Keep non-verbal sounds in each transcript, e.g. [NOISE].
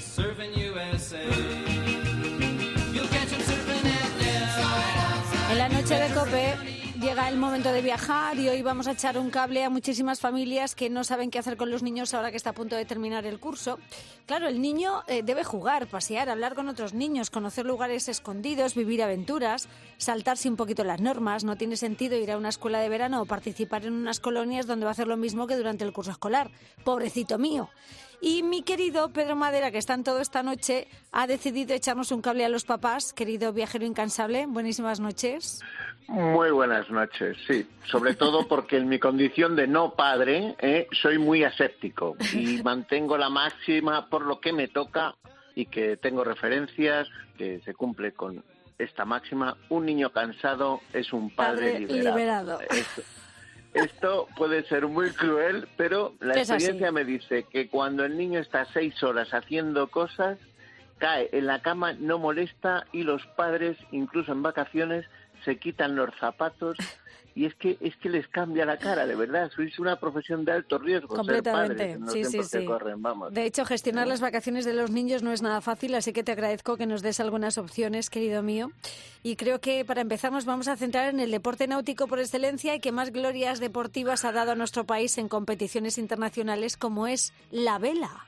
serving USA. Em en la noche de Cope Llega el momento de viajar y hoy vamos a echar un cable a muchísimas familias que no saben qué hacer con los niños ahora que está a punto de terminar el curso. Claro, el niño eh, debe jugar, pasear, hablar con otros niños, conocer lugares escondidos, vivir aventuras, saltarse un poquito las normas. No tiene sentido ir a una escuela de verano o participar en unas colonias donde va a hacer lo mismo que durante el curso escolar. Pobrecito mío. Y mi querido Pedro Madera, que está en todo esta noche, ha decidido echarnos un cable a los papás. Querido viajero incansable, buenísimas noches. Muy buenas noches, sí. Sobre todo porque en mi condición de no padre eh, soy muy aséptico y [LAUGHS] mantengo la máxima por lo que me toca y que tengo referencias que se cumple con esta máxima. Un niño cansado es un padre, liberado. Esto puede ser muy cruel, pero la experiencia me dice que cuando el niño está seis horas haciendo cosas, cae en la cama, no molesta y los padres, incluso en vacaciones, se quitan los zapatos y es que es que les cambia la cara, de verdad. Sois una profesión de alto riesgo. Completamente, sí, sí, sí. De hecho, gestionar las vacaciones de los niños no es nada fácil, así que te agradezco que nos des algunas opciones, querido mío. Y creo que para empezar nos vamos a centrar en el deporte náutico por excelencia y que más glorias deportivas ha dado a nuestro país en competiciones internacionales como es la vela.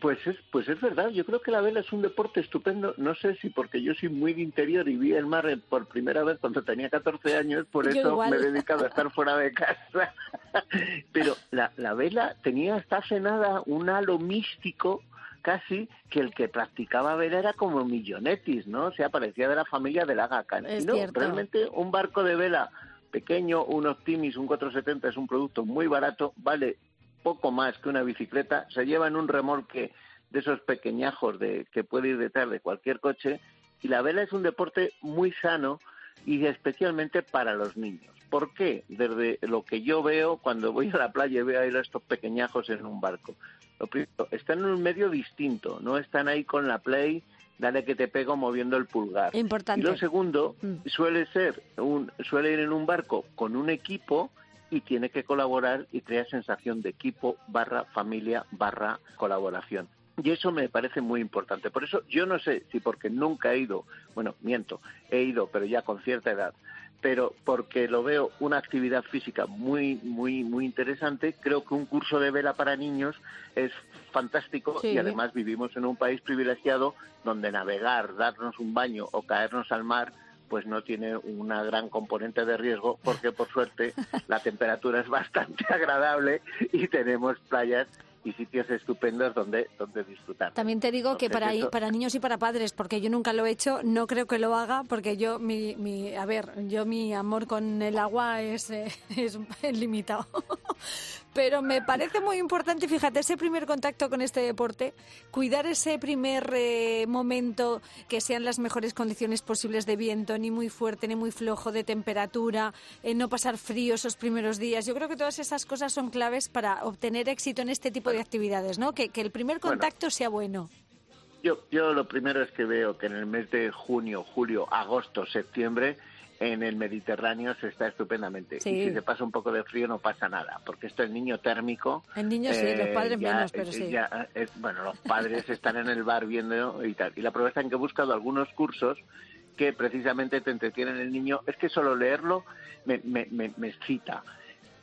Pues es, pues es verdad, yo creo que la vela es un deporte estupendo, no sé si porque yo soy muy de interior y vi el mar por primera vez cuando tenía 14 años, por eso me he dedicado a estar fuera de casa, [LAUGHS] pero la, la vela tenía hasta hace nada un halo místico casi que el que practicaba vela era como Millonetis, ¿no? O sea, parecía de la familia de la Gaca. no, realmente un barco de vela pequeño, un Optimis, un 470 es un producto muy barato, vale poco más que una bicicleta, se lleva en un remolque de esos pequeñajos de, que puede ir detrás de cualquier coche y la vela es un deporte muy sano y especialmente para los niños. ¿Por qué? Desde lo que yo veo cuando voy a la playa y veo a estos pequeñajos en un barco. Lo primero, están en un medio distinto, no están ahí con la play, dale que te pego moviendo el pulgar. Importante. Y lo segundo, mm. suele ser un, suele ir en un barco con un equipo y tiene que colaborar y crear sensación de equipo barra familia barra colaboración. Y eso me parece muy importante. Por eso yo no sé si porque nunca he ido, bueno, miento, he ido, pero ya con cierta edad, pero porque lo veo una actividad física muy, muy, muy interesante, creo que un curso de vela para niños es fantástico y además vivimos en un país privilegiado donde navegar, darnos un baño o caernos al mar pues no tiene una gran componente de riesgo porque por suerte [LAUGHS] la temperatura es bastante [LAUGHS] agradable y tenemos playas y sitios estupendos donde, donde disfrutar. También te digo que para, para niños y para padres, porque yo nunca lo he hecho, no creo que lo haga, porque yo, mi, mi a ver, yo mi amor con el agua es, eh, [LAUGHS] es limitado. Pero me parece muy importante, fíjate, ese primer contacto con este deporte, cuidar ese primer eh, momento, que sean las mejores condiciones posibles de viento, ni muy fuerte ni muy flojo, de temperatura, eh, no pasar frío esos primeros días. Yo creo que todas esas cosas son claves para obtener éxito en este tipo de actividades, ¿no? Que, que el primer contacto sea bueno. Yo, yo lo primero es que veo que en el mes de junio, julio, agosto, septiembre, en el Mediterráneo se está estupendamente. Y si se pasa un poco de frío no pasa nada, porque esto es niño térmico. En niños sí, los padres eh, menos, pero sí. bueno, los padres [LAUGHS] están en el bar viendo y tal. Y la prueba está en que he buscado algunos cursos que precisamente te entretienen el niño. Es que solo leerlo me, me, me, me excita.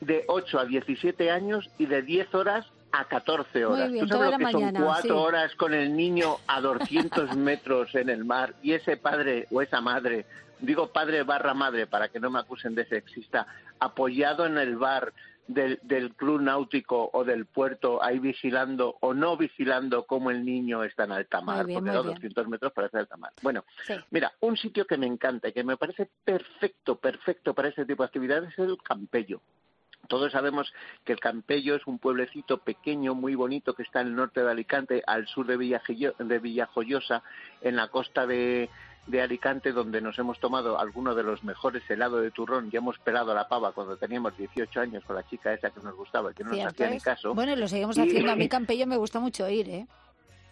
De 8 a 17 años y de 10 horas a 14 horas. Tú sabes lo que son cuatro horas con el niño a 200 [LAUGHS] metros en el mar y ese padre o esa madre, digo padre barra madre para que no me acusen de sexista, apoyado en el bar del, del club náutico o del puerto, ahí vigilando o no vigilando cómo el niño está en alta mar, porque a 200 metros parece alta mar. Bueno, mira, un sitio que me encanta y que me parece perfecto, perfecto para este tipo de actividades es el Campello. Todos sabemos que el Campello es un pueblecito pequeño, muy bonito, que está en el norte de Alicante, al sur de, Villajoyosa, en la costa de, Alicante, donde nos hemos tomado algunos de los mejores helados de turrón y hemos pelado la pava cuando teníamos 18 años con la chica esa que nos gustaba, que no nos hacía ni caso. Bueno, lo seguimos haciendo. A mí [LAUGHS] Campello me gusta mucho ir, ¿eh?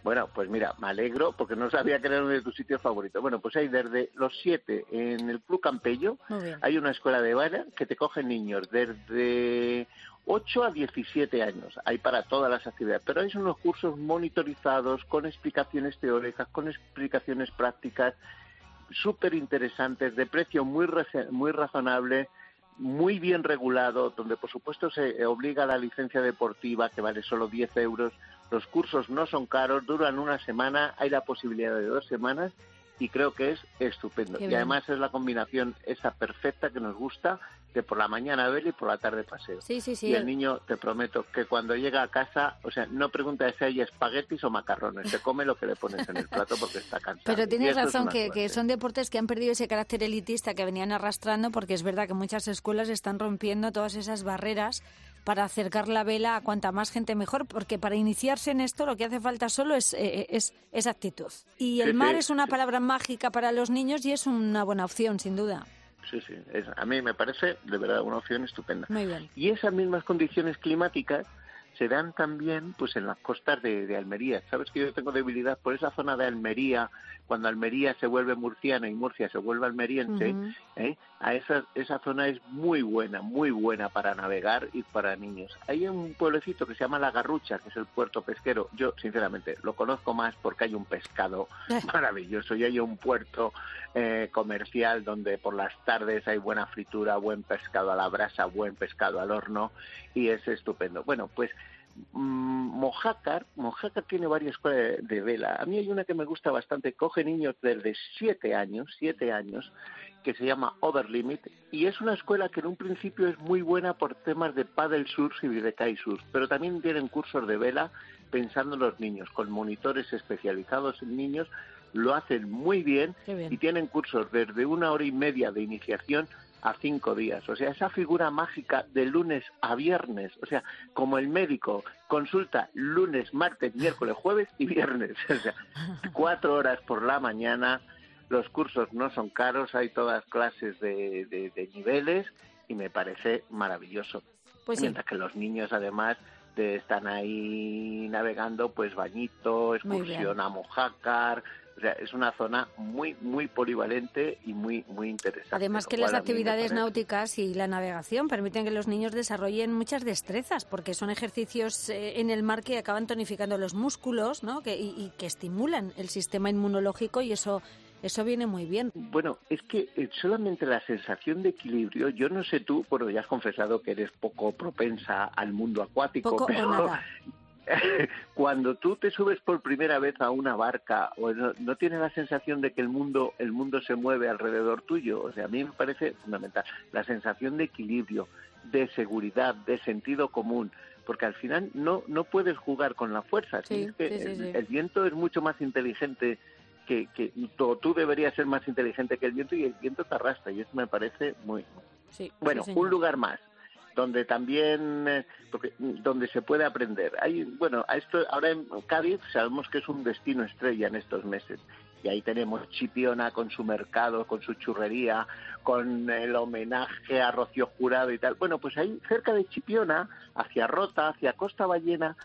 Bueno, pues mira, me alegro porque no sabía que era uno de tus sitios favoritos. Bueno, pues hay desde los siete en el Club Campello, hay una escuela de vara que te cogen niños desde 8 a 17 años. Hay para todas las actividades, pero hay unos cursos monitorizados con explicaciones teóricas, con explicaciones prácticas súper interesantes, de precio muy, muy razonable muy bien regulado, donde por supuesto se obliga a la licencia deportiva, que vale solo 10 euros. Los cursos no son caros, duran una semana, hay la posibilidad de dos semanas y creo que es estupendo. y además es la combinación esa perfecta que nos gusta de por la mañana ver y por la tarde paseo. Sí, sí, sí. Y el niño, te prometo, que cuando llega a casa, o sea, no pregunta si hay espaguetis o macarrones, se come lo que le pones en el plato porque está cansado. Pero tienes razón que, que, son deportes que han perdido ese carácter elitista que venían arrastrando porque es verdad que muchas escuelas están rompiendo todas esas barreras para acercar la vela a cuanta más gente mejor, porque para iniciarse en esto lo que hace falta solo es, eh, es, actitud. Y el mar es una palabra mágica para los niños y es una buena opción, sin duda. Sí, sí, a mí me parece de verdad una opción estupenda. Muy bien. Y esas mismas condiciones climáticas se dan también pues en las costas de, Almería. Sabes que yo tengo debilidad por esa zona de Almería, cuando Almería se vuelve murciana y Murcia se vuelve almeriense, ¿eh? a esa, esa zona es muy buena, muy buena para navegar y para niños. Hay un pueblecito que se llama La Garrucha, que es el puerto pesquero. Yo, sinceramente, lo conozco más porque hay un pescado maravilloso y hay un puerto eh, comercial donde por las tardes hay buena fritura, buen pescado a la brasa, buen pescado al horno y es estupendo. Bueno, pues Mojácar, Mojácar tiene varias escuelas de vela. A mí hay una que me gusta bastante, coge niños desde siete años, siete años, que se llama Overlimit, y es una escuela que en un principio es muy buena por temas de paddle surf y de kitesurf, pero también tienen cursos de vela pensando en los niños, con monitores especializados en niños, lo hacen muy bien. y tienen cursos desde una hora y media de iniciación a cinco días. O sea, esa figura mágica de lunes a viernes. O sea, como el médico consulta lunes, martes, miércoles, jueves y viernes. [LAUGHS] O sea, cuatro horas por la mañana. Los cursos no son caros, hay todas clases de, niveles y me parece maravilloso. Pues Mientras que los niños, además, están ahí navegando, pues bañito, excursión a Mojácar, o sea, es una zona muy, muy polivalente y muy, muy interesante. Además que las actividades náuticas y la navegación permiten que los niños desarrollen muchas destrezas, porque son ejercicios eh, en el mar que acaban tonificando los músculos, ¿no? Que, y, que estimulan el sistema inmunológico y eso eso viene muy bien. Bueno, es que eh, solamente la sensación de equilibrio, yo no sé tú, bueno, ya has confesado que eres poco propensa al mundo acuático, poco pero o nada. [LAUGHS] cuando tú te subes por primera vez a una barca, o no, tienes la sensación de que el mundo, el mundo se mueve alrededor tuyo. O sea, a mí me parece fundamental la sensación de equilibrio, de seguridad, de sentido común, porque al final no, no puedes jugar con la fuerza. el, viento es mucho más inteligente que, que tú, deberías ser más inteligente que el viento y el viento te arrastra y eso me parece muy... bueno, un lugar más donde también eh, porque, donde se puede aprender. Hay, bueno, a esto ahora en Cádiz sabemos que es un destino estrella en estos meses. Y ahí tenemos Chipiona con su mercado, con su churrería, con el homenaje a Rocío Jurado y tal. Bueno, pues ahí cerca de Chipiona, hacia Rota, hacia Costa Ballena,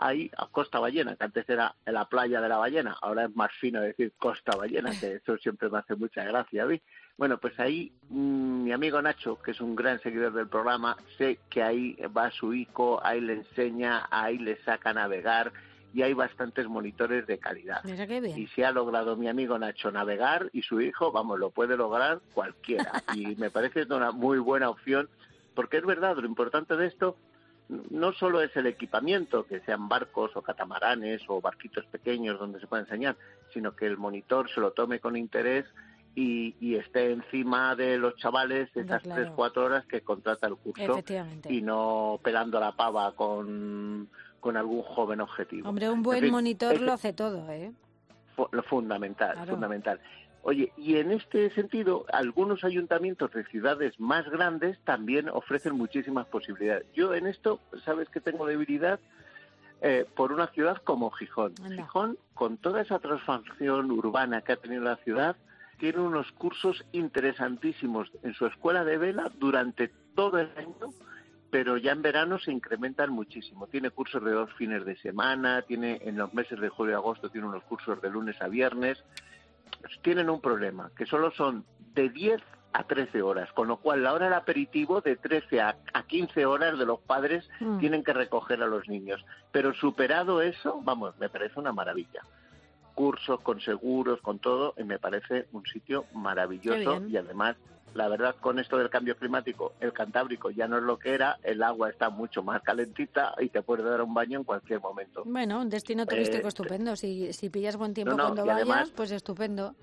ahí a Costa Ballena, que antes era la playa de la ballena, ahora es más fino decir Costa Ballena, que eso siempre me hace mucha gracia a mí. Bueno, pues ahí mm, mi amigo Nacho, que es un gran seguidor del programa, sé que ahí va su hijo, ahí le enseña, ahí le saca a navegar y hay bastantes monitores de calidad. Mira qué bien. Y si ha logrado mi amigo Nacho navegar y su hijo, vamos, lo puede lograr cualquiera. y me parece una muy buena opción, porque es verdad, lo importante de esto no solo es el equipamiento, que sean barcos o catamaranes o barquitos pequeños donde se pueda enseñar, sino que el monitor se lo tome con interés y, esté encima de los chavales esas tres, cuatro horas que contrata el curso y no pelando la pava con, con algún joven objetivo. Hombre, un buen monitor lo hace todo, ¿eh? Lo fundamental, fundamental. Oye, y en este sentido, algunos ayuntamientos de ciudades más grandes también ofrecen muchísimas posibilidades. Yo en esto, sabes que tengo debilidad eh, por una ciudad como Gijón. Gijón, con toda esa transformación urbana que ha tenido la ciudad, tiene unos cursos interesantísimos en su escuela de vela durante todo el año, pero ya en verano se incrementan muchísimo. Tiene cursos de dos fines de semana, tiene en los meses de julio y agosto tiene unos cursos de lunes a viernes. Tienen un problema, que solo son de 10 a 13 horas, con lo cual la hora del aperitivo de 13 a, 15 horas de los padres mm. tienen que recoger a los niños. Pero superado eso, vamos, me parece una maravilla cursos, con seguros, con todo, y me parece un sitio maravilloso y además la verdad con esto del cambio climático, el Cantábrico ya no es lo que era, el agua está mucho más calentita y te puedes dar un baño en cualquier momento. Bueno, un destino turístico eh, estupendo. Si, si pillas buen tiempo cuando vayas, pues estupendo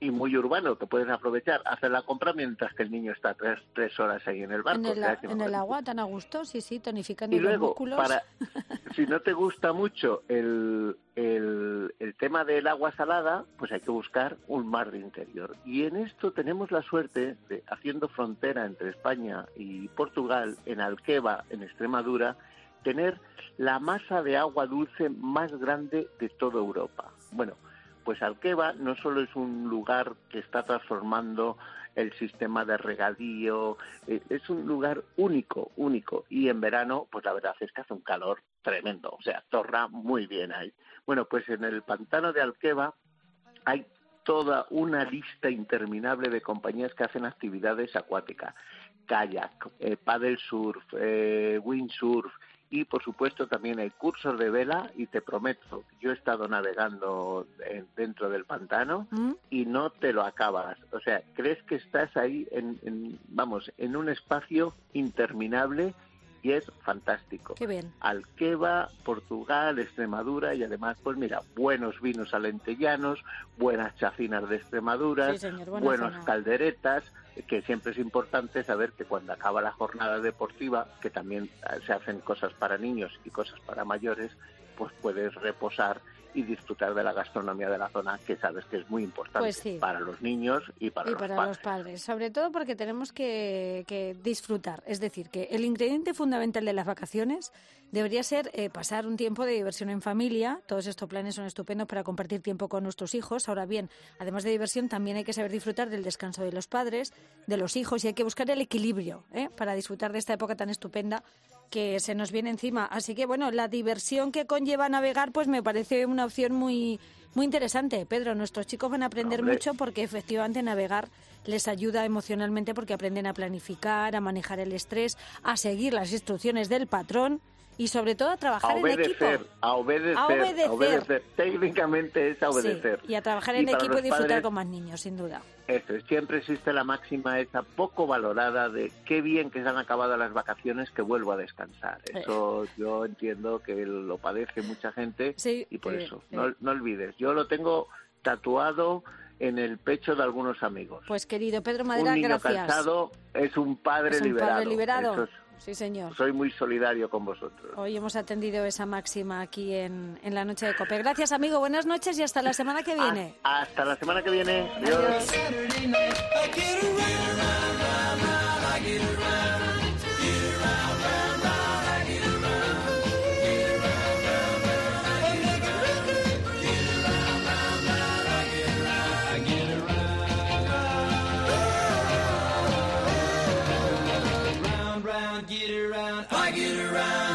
y muy urbano que puedes aprovechar, hacer la compra mientras que el niño está tres, tres horas ahí en el barco. En el, agua, tan a gusto, sí, sí, tonificando y luego, los Para, [LAUGHS] si no te gusta mucho el, el, el tema del agua salada, pues hay que buscar un mar de interior. Y en esto tenemos la suerte de, haciendo frontera entre España y Portugal, en Alqueva, en Extremadura, tener la masa de agua dulce más grande de toda Europa. Bueno, pues Alqueva no solo es un lugar que está transformando el sistema de regadío, eh, es un lugar único, único. Y en verano, pues la verdad es que hace un calor tremendo, o sea, torra muy bien ahí. Bueno, pues en el pantano de Alqueva hay toda una lista interminable de compañías que hacen actividades acuáticas, kayak, eh, paddle surf, eh, windsurf, y por supuesto también hay cursos de vela y te prometo, yo he estado navegando dentro del pantano ¿Mm? y no te lo acabas, o sea, crees que estás ahí en, vamos, en un espacio interminable y es fantástico. Qué bien. Alqueva, Portugal, Extremadura y además, pues mira, buenos vinos alentellanos, buenas chacinas de Extremadura, buenos calderetas, que siempre es importante saber que cuando acaba la jornada deportiva, que también eh, se hacen cosas para niños y cosas para mayores, pues puedes reposar y disfrutar de la gastronomía de la zona, que sabes que es muy importante pues para los niños y para, los, padres. los padres. Sobre todo porque tenemos que, disfrutar. Es decir, que el ingrediente fundamental de las vacaciones debería ser eh, pasar un tiempo de diversión en familia. Todos estos planes son estupendos para compartir tiempo con nuestros hijos. Ahora bien, además de diversión, también hay que saber disfrutar del descanso de los padres, de los hijos, y hay que buscar el equilibrio ¿eh? para disfrutar de esta época tan estupenda que se nos viene encima. Así que bueno, la diversión que conlleva navegar, pues me parece una opción muy muy interesante, Pedro. Nuestros chicos van a aprender mucho porque efectivamente navegar les ayuda emocionalmente porque aprenden a planificar, a manejar el estrés, a seguir las instrucciones del patrón y sobre todo a trabajar en equipo. A obedecer, a obedecer. Técnicamente es a obedecer. y a trabajar en equipo y disfrutar con más niños, sin duda. Eso, siempre existe la máxima esa poco valorada de qué bien que se han acabado las vacaciones que vuelvo a descansar. Eso yo entiendo que lo padece mucha gente y por eso, no, no olvides, yo lo tengo tatuado en el pecho de algunos amigos. Pues querido Pedro Madera, un niño gracias. cansado es un padre es un liberado. Padre liberado. Sí, señor. Soy muy solidario con vosotros. Hoy hemos atendido esa máxima aquí en, en la noche de COPE. Gracias, amigo. Buenas noches y hasta la semana que viene. hasta la semana que viene. Adiós. get around.